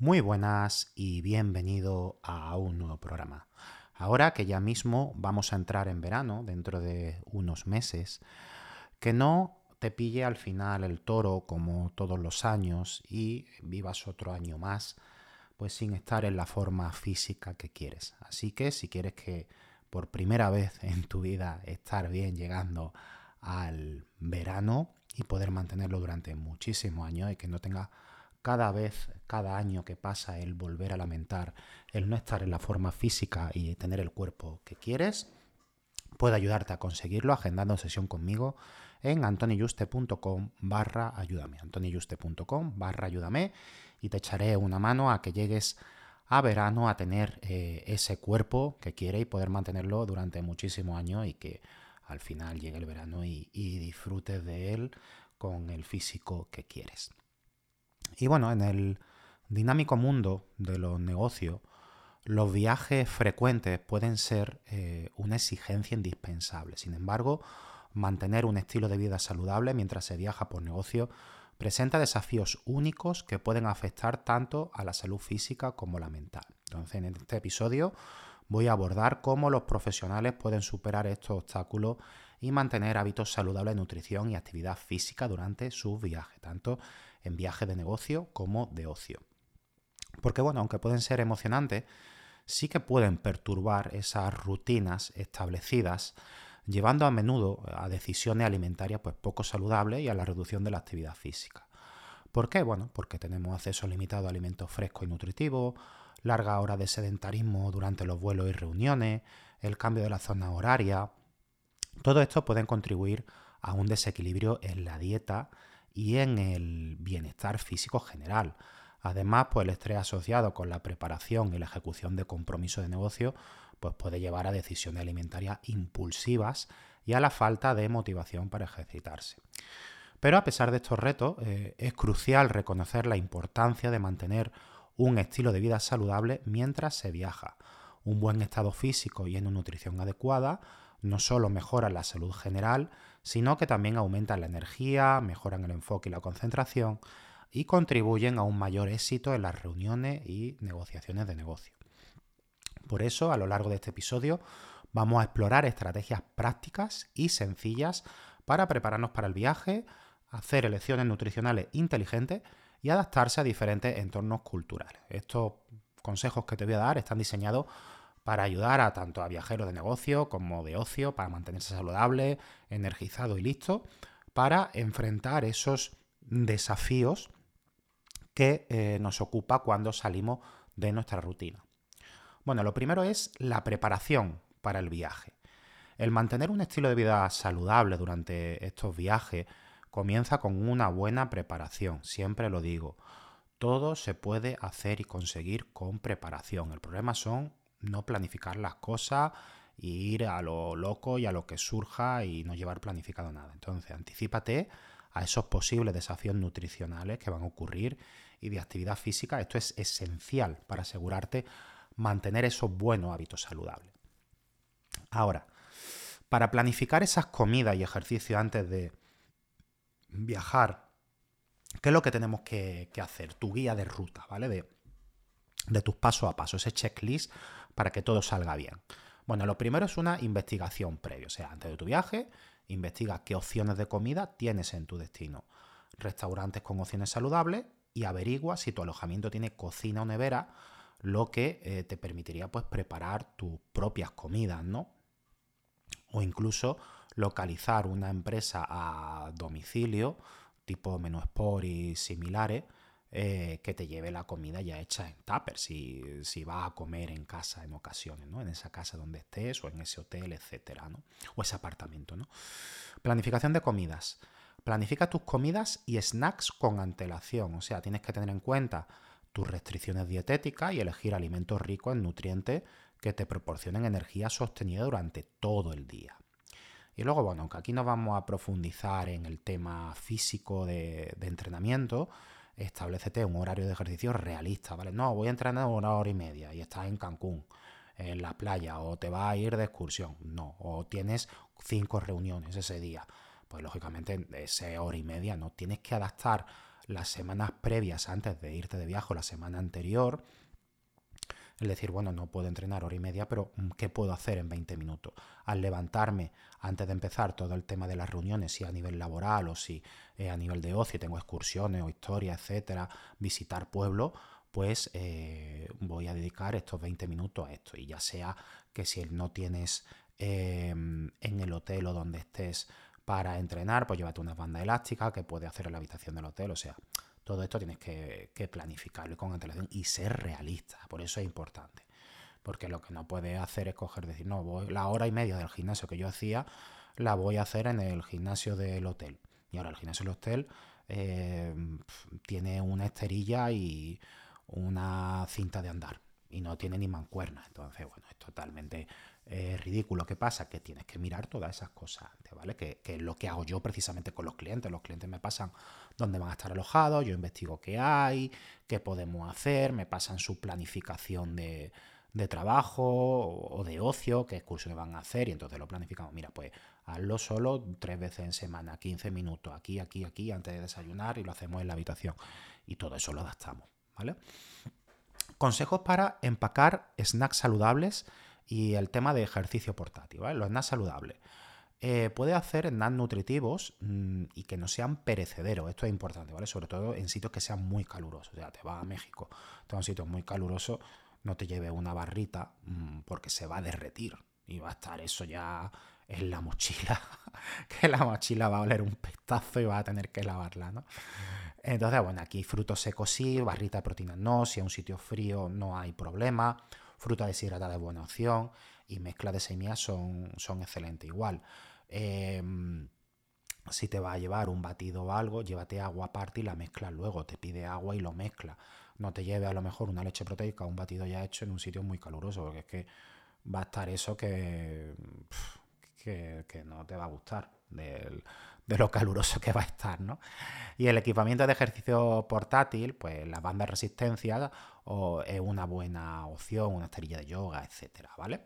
Muy buenas y bienvenido a un nuevo programa. Ahora que ya mismo vamos a entrar en verano, dentro de unos meses, que no te pille al final el toro como todos los años y vivas otro año más, pues sin estar en la forma física que quieres. Así que si quieres que por primera vez en tu vida estar bien llegando al verano y poder mantenerlo durante muchísimos años y que no tenga cada vez, cada año que pasa, el volver a lamentar el no estar en la forma física y tener el cuerpo que quieres, puede ayudarte a conseguirlo agendando sesión conmigo en antoniyuste.com barra ayúdame, barra ayúdame y te echaré una mano a que llegues a verano a tener eh, ese cuerpo que quieres y poder mantenerlo durante muchísimos años y que al final llegue el verano y disfrutes de él con el físico que quieres. Y bueno, en el dinámico mundo de los negocios, los viajes frecuentes pueden ser eh, una exigencia indispensable. Sin embargo, mantener un estilo de vida saludable mientras se viaja por negocio presenta desafíos únicos que pueden afectar tanto a la salud física como la mental. Entonces, en este episodio voy a abordar cómo los profesionales pueden superar estos obstáculos y mantener hábitos saludables de nutrición y actividad física durante sus viajes, tanto en viajes de negocio como de ocio. Porque bueno, aunque pueden ser emocionantes, sí que pueden perturbar esas rutinas establecidas, llevando a menudo a decisiones alimentarias pues, poco saludables y a la reducción de la actividad física. ¿Por qué? Bueno, porque tenemos acceso limitado a alimentos frescos y nutritivos, larga hora de sedentarismo durante los vuelos y reuniones, el cambio de la zona horaria. Todo esto pueden contribuir a un desequilibrio en la dieta y en el bienestar físico general. Además, pues el estrés asociado con la preparación y la ejecución de compromisos de negocio pues puede llevar a decisiones alimentarias impulsivas y a la falta de motivación para ejercitarse. Pero a pesar de estos retos, eh, es crucial reconocer la importancia de mantener un estilo de vida saludable mientras se viaja. Un buen estado físico y una nutrición adecuada no solo mejoran la salud general, sino que también aumentan la energía, mejoran el enfoque y la concentración y contribuyen a un mayor éxito en las reuniones y negociaciones de negocio. Por eso, a lo largo de este episodio, vamos a explorar estrategias prácticas y sencillas para prepararnos para el viaje, hacer elecciones nutricionales inteligentes y adaptarse a diferentes entornos culturales. Estos consejos que te voy a dar están diseñados para ayudar a tanto a viajeros de negocio como de ocio, para mantenerse saludable, energizado y listo, para enfrentar esos desafíos que eh, nos ocupa cuando salimos de nuestra rutina. Bueno, lo primero es la preparación para el viaje. El mantener un estilo de vida saludable durante estos viajes comienza con una buena preparación, siempre lo digo. Todo se puede hacer y conseguir con preparación. El problema son no planificar las cosas y ir a lo loco y a lo que surja y no llevar planificado nada. Entonces, anticipate a esos posibles desafíos nutricionales que van a ocurrir y de actividad física. Esto es esencial para asegurarte mantener esos buenos hábitos saludables. Ahora, para planificar esas comidas y ejercicios antes de viajar, ¿qué es lo que tenemos que, hacer? Tu guía de ruta, ¿vale? De, de tus pasos a paso, ese checklist para que todo salga bien. Bueno, lo primero es una investigación previa, o sea, antes de tu viaje, investiga qué opciones de comida tienes en tu destino. Restaurantes con opciones saludables y averigua si tu alojamiento tiene cocina o nevera, lo que eh, te permitiría pues preparar tus propias comidas, ¿no? O incluso localizar una empresa a domicilio, tipo Menú Sport y similares, eh, que te lleve la comida ya hecha en tupper, si, si vas a comer en casa en ocasiones, ¿no? En esa casa donde estés o en ese hotel, etcétera, ¿no? O ese apartamento, ¿no? Planificación de comidas. Planifica tus comidas y snacks con antelación, o sea, tienes que tener en cuenta tus restricciones dietéticas y elegir alimentos ricos en nutrientes que te proporcionen energía sostenida durante todo el día. Y luego, bueno, aunque aquí no vamos a profundizar en el tema físico de, de entrenamiento, establecete un horario de ejercicio realista, ¿vale? No, voy a entrenar una hora y media y estás en Cancún, en la playa, o te vas a ir de excursión, no, o tienes cinco reuniones ese día. Pues lógicamente esa hora y media no tienes que adaptar las semanas previas antes de irte de viaje la semana anterior es decir, bueno, no puedo entrenar hora y media, pero mm, ¿qué puedo hacer en 20 minutos? Al levantarme, antes de empezar todo el tema de las reuniones, si a nivel laboral o si eh, a nivel de ocio, tengo excursiones o historias, etcétera, visitar pueblo, pues eh, voy a dedicar estos 20 minutos a esto. Y ya sea que si no tienes em, en el hotel o donde estés para entrenar, pues llévate una banda elástica que puede hacer en la habitación del hotel, o sea, todo esto tienes que, planificarlo con antelación y ser realista. Por eso es importante. Porque lo que no puedes hacer es coger, decir, no, voy, la hora y media del gimnasio que yo hacía, la voy a hacer en el gimnasio del hotel. Y ahora el gimnasio del hotel eh, tiene una esterilla y una cinta de andar. Y no tiene ni mancuerna. Entonces, bueno, es totalmente es ridículo. ¿Qué pasa? Que tienes que mirar todas esas cosas antes, ¿vale? Que, es lo que hago yo precisamente con los clientes. Los clientes me pasan dónde van a estar alojados, yo investigo qué hay, qué podemos hacer, me pasan su planificación de, trabajo o de ocio, qué excursiones van a hacer, y entonces lo planificamos. Mira, pues hazlo solo tres veces en semana, 15 minutos, aquí, aquí, aquí, antes de desayunar, y lo hacemos en la habitación. Y todo eso lo adaptamos, ¿vale? Consejos para empacar snacks saludables y el tema de ejercicio portátil, ¿vale? Los snacks saludables. Eh, puede hacer snacks nutritivos mm, y que no sean perecederos. Esto es importante, ¿vale? Sobre todo en sitios que sean muy calurosos. O sea, te vas a México, te vas a un sitio muy caluroso, no te lleves una barrita mm, porque se va a derretir y va a estar eso ya en la mochila, que la mochila va a oler un pestazo y va a tener que lavarla, ¿no? Entonces, bueno, aquí frutos secos sí, barrita de proteínas no, si es un sitio frío no hay problema fruta deshidratada es buena opción y mezcla de semillas son, son excelentes igual. Em, si te va a llevar un batido o algo, llévate agua aparte y la mezcla luego. Te pide agua y lo mezcla. No te lleve a lo mejor una leche proteica o un batido ya hecho en un sitio muy caluroso, porque es que va a estar eso que, que, no te va a gustar de lo caluroso que va a estar, ¿no? Y el equipamiento de ejercicio portátil, pues las bandas de resistencia o es una buena opción, una esterilla de yoga, etcétera, ¿vale?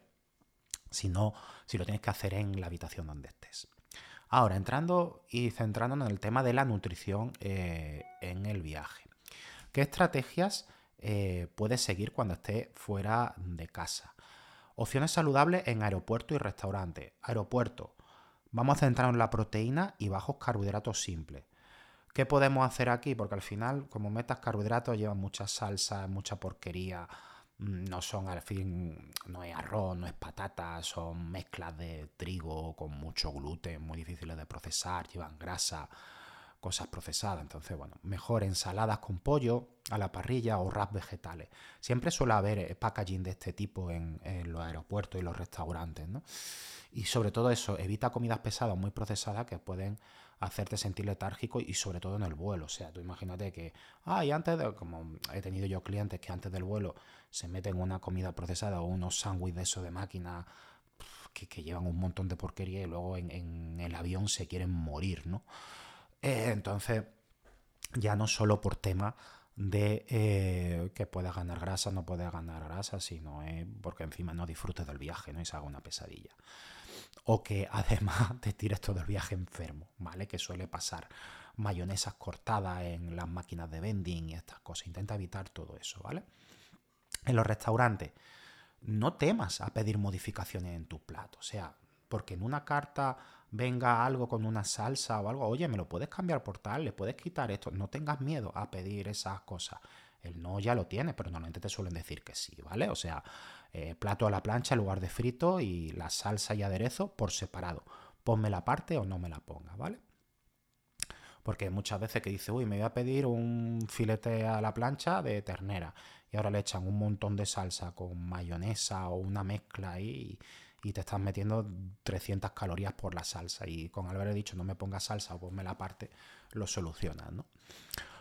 Si no, si lo tienes que hacer en la habitación donde estés. Ahora, entrando y centrándonos en el tema de la nutrición eh, en el viaje. ¿Qué estrategias eh, puedes seguir cuando estés fuera de casa? Opciones saludables en aeropuerto y restaurante. Aeropuerto. Vamos a centrarnos en la proteína y bajos carbohidratos simples. ¿Qué podemos hacer aquí? Porque al final, como metas carbohidratos, llevan mucha salsa, mucha porquería. Mm, no son al fin, no es arroz, no es patata, son mezclas de trigo con mucho gluten, muy difíciles de procesar, llevan grasa, cosas procesadas. Entonces, bueno, mejor ensaladas con pollo a la parrilla o wraps vegetales. Siempre suele haber eh, packaging de este tipo en, en los aeropuertos y los restaurantes, ¿no? Y sobre todo eso, evita comidas pesadas muy procesadas que pueden hacerte sentir letárgico y sobre todo en el vuelo. O sea, tú imagínate que, ah, y antes de, como he tenido yo clientes que antes del vuelo se meten una comida procesada o unos sándwiches de eso de máquina que, llevan un montón de porquería y luego en, el avión se quieren morir, ¿no? Eh, entonces, ya no solo por tema de eh, que puedas ganar grasa, no puedes ganar grasa, sino porque encima no disfrutes del viaje, ¿no? Y se haga una pesadilla o que además te tires todo el viaje enfermo, ¿vale? Que suele pasar mayonesas cortadas en las máquinas de vending y estas cosas. Intenta evitar todo eso, ¿vale? En los restaurantes, no temas a pedir modificaciones en tu plato, o sea, porque en una carta venga algo con una salsa o algo, oye, me lo puedes cambiar por tal, le puedes quitar esto, no tengas miedo a pedir esas cosas. El no ya lo tiene, pero normalmente te suelen decir que sí, ¿vale? O sea, eh, plato a la plancha en lugar de frito y la salsa y aderezo por separado. Ponme la parte o no me la ponga, ¿vale? Porque muchas veces que dice, uy, me voy a pedir un filete a la plancha de ternera y ahora le echan un montón de salsa con mayonesa o una mezcla ahí y, te estás metiendo 300 calorías por la salsa. Y con haber dicho, no me ponga salsa o ponme la parte, lo solucionas, ¿no?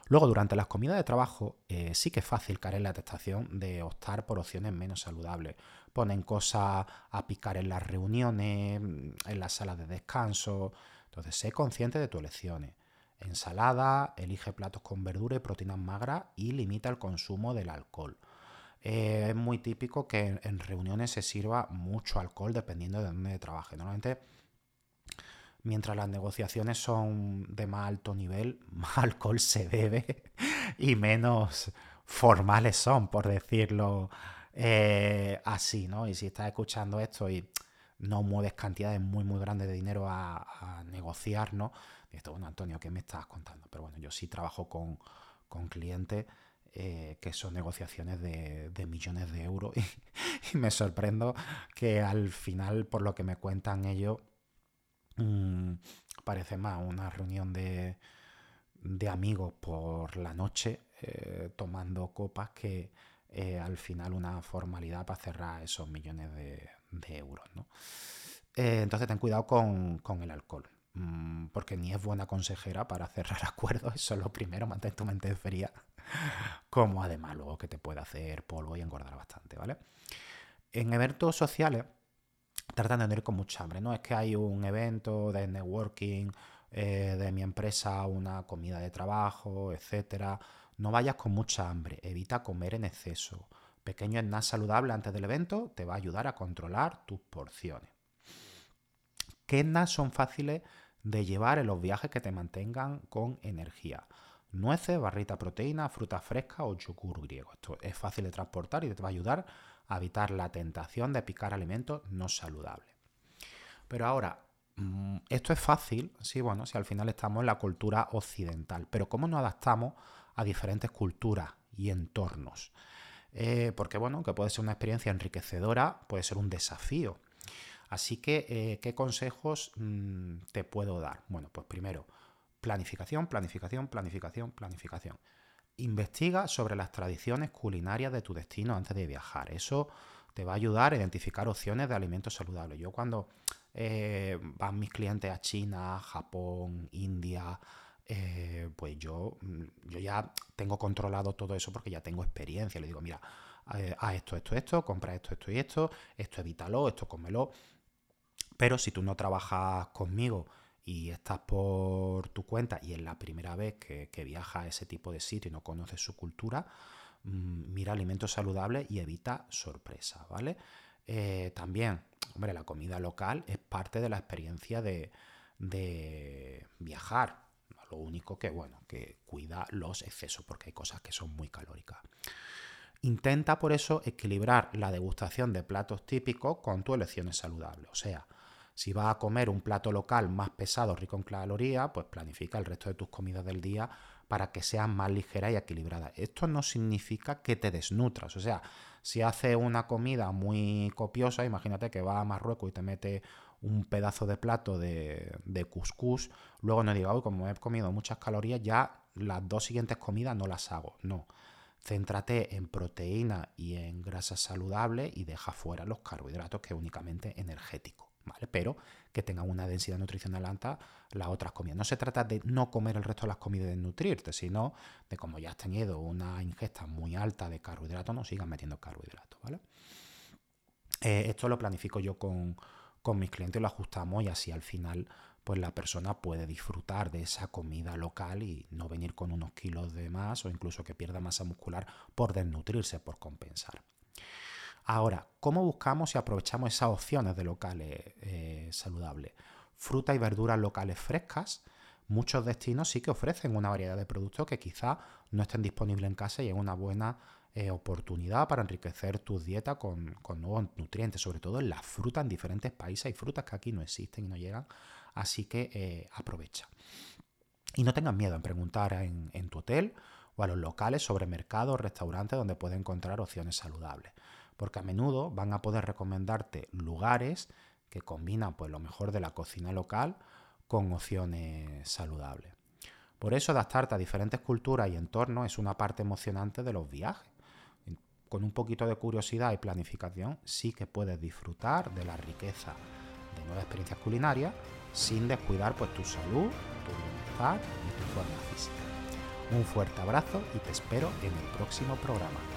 Luego, durante las comidas de trabajo, eh, sí que es fácil caer en la tentación de optar por opciones menos saludables. Ponen cosas a picar en las reuniones, en las salas de descanso. Entonces, sé consciente de tus elecciones. Ensalada, elige platos con verdura y proteínas magras y limita el consumo del alcohol. Eh, es muy típico que en, reuniones se sirva mucho alcohol dependiendo de dónde trabaje. Normalmente mientras las negociaciones son de más alto nivel, más alcohol se bebe y menos formales son, por decirlo eh, así, ¿no? Y si estás escuchando esto y no mueves cantidades muy, muy grandes de dinero a, negociar, ¿no? esto, bueno, Antonio, ¿qué me estás contando? Pero bueno, yo sí trabajo con, clientes eh, que son negociaciones de, millones de euros y, me sorprendo que al final, por lo que me cuentan ellos, Mm, parece más una reunión de, amigos por la noche eh, tomando copas que eh, al final una formalidad para cerrar esos millones de, euros. Eh, entonces ten cuidado con, el alcohol. Mm, porque ni es buena consejera para cerrar acuerdos, eso es lo primero, mantén tu mente fría, como además luego que te puede hacer polvo y engordar bastante, ¿vale? En eventos sociales, tratando de ir con mucha hambre. No es que hay un evento de networking eh, de mi empresa, una comida de trabajo, etcétera. No vayas con mucha hambre, evita comer en exceso. Pequeño snack saludable antes del evento te va a ayudar a controlar tus porciones. ¿Qué snacks son fáciles de llevar en los viajes que te mantengan con energía? Nueces, barrita proteína, fruta fresca o yogur griego. Esto es fácil de transportar y te va a ayudar a evitar la tentación de picar alimentos no saludables. Pero ahora, mm, esto es fácil, sí, bueno, si al final estamos en la cultura occidental, pero ¿cómo nos adaptamos a diferentes culturas y entornos? Eh, porque, bueno, que puede ser una experiencia enriquecedora, puede ser un desafío. Así que, eh, ¿qué consejos mm, te puedo dar? Bueno, pues primero, planificación, planificación, planificación, planificación. Investiga sobre las tradiciones culinarias de tu destino antes de viajar. Eso te va a ayudar a identificar opciones de alimentos saludables. Yo cuando eh, van mis clientes a China, Japón, India, eh, pues yo, mm, yo ya tengo controlado todo eso porque ya tengo experiencia. Le digo, mira, eh, a esto, esto, esto, compra esto, esto y esto, esto evítalo, esto cómelo. Pero si tú no trabajas conmigo y estás por tu cuenta y es la primera vez que, que viajas a ese tipo de sitio y no conoces su cultura, mm, mira alimentos saludables y evita sorpresas, ¿vale? Eh, también, hombre, la comida local es parte de la experiencia de, de viajar. Lo único que, bueno, que cuida los excesos, porque hay cosas que son muy calóricas. Intenta por eso equilibrar la degustación de platos típicos con tus elecciones saludables. O sea, si vas a comer un plato local más pesado, rico en calorías, pues planifica el resto de tus comidas del día para que sean más ligeras y equilibradas. Esto no significa que te desnutras. O sea, si haces una comida muy copiosa, imagínate que vas a Marruecos y te metes un pedazo de plato de, de luego no digas, como he comido muchas calorías, ya las dos siguientes comidas no las hago. No. Céntrate en proteína y en grasas saludables y deja fuera los carbohidratos que es únicamente energético. Pero que tengan una densidad nutricional alta las otras comidas. No se trata de no comer el resto de las comidas y de nutrirte, sino de como ya has tenido una ingesta muy alta de carbohidratos, no sigas metiendo carbohidratos. Eh, esto lo planifico yo con, con mis clientes, lo ajustamos y así al final pues la persona puede disfrutar de esa comida local y no venir con unos kilos de más o incluso que pierda masa muscular por desnutrirse, por compensar. Ahora, ¿cómo buscamos y aprovechamos esas opciones de locales eh, saludables? Fruta y verduras locales frescas. Muchos destinos sí que ofrecen una variedad de productos que quizá no estén disponibles en casa y es una buena eh, oportunidad para enriquecer tu dieta con, nuevos nutrientes, sobre todo en las frutas en diferentes países. Hay frutas que aquí no existen y no llegan Así que eh, aprovecha. Y no tengas miedo en preguntar en, tu hotel o a los locales sobre mercados o restaurantes donde puedes encontrar opciones saludables. Porque a menudo van a poder recomendarte lugares que combinan pues, lo mejor de la cocina local con opciones saludables. Por eso adaptarte a diferentes culturas y entornos es una parte emocionante de los viajes. Con un poquito de curiosidad y planificación sí que puedes disfrutar de la riqueza de nuevas experiencias culinarias sin descuidar pues, tu salud, tu bienestar y tu forma física. Un fuerte abrazo y te espero en el próximo programa.